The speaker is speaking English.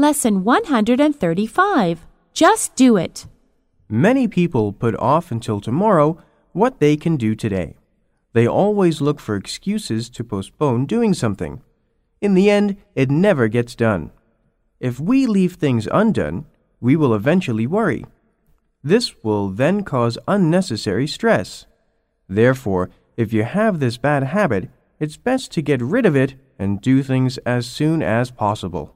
Lesson 135. Just do it. Many people put off until tomorrow what they can do today. They always look for excuses to postpone doing something. In the end, it never gets done. If we leave things undone, we will eventually worry. This will then cause unnecessary stress. Therefore, if you have this bad habit, it's best to get rid of it and do things as soon as possible.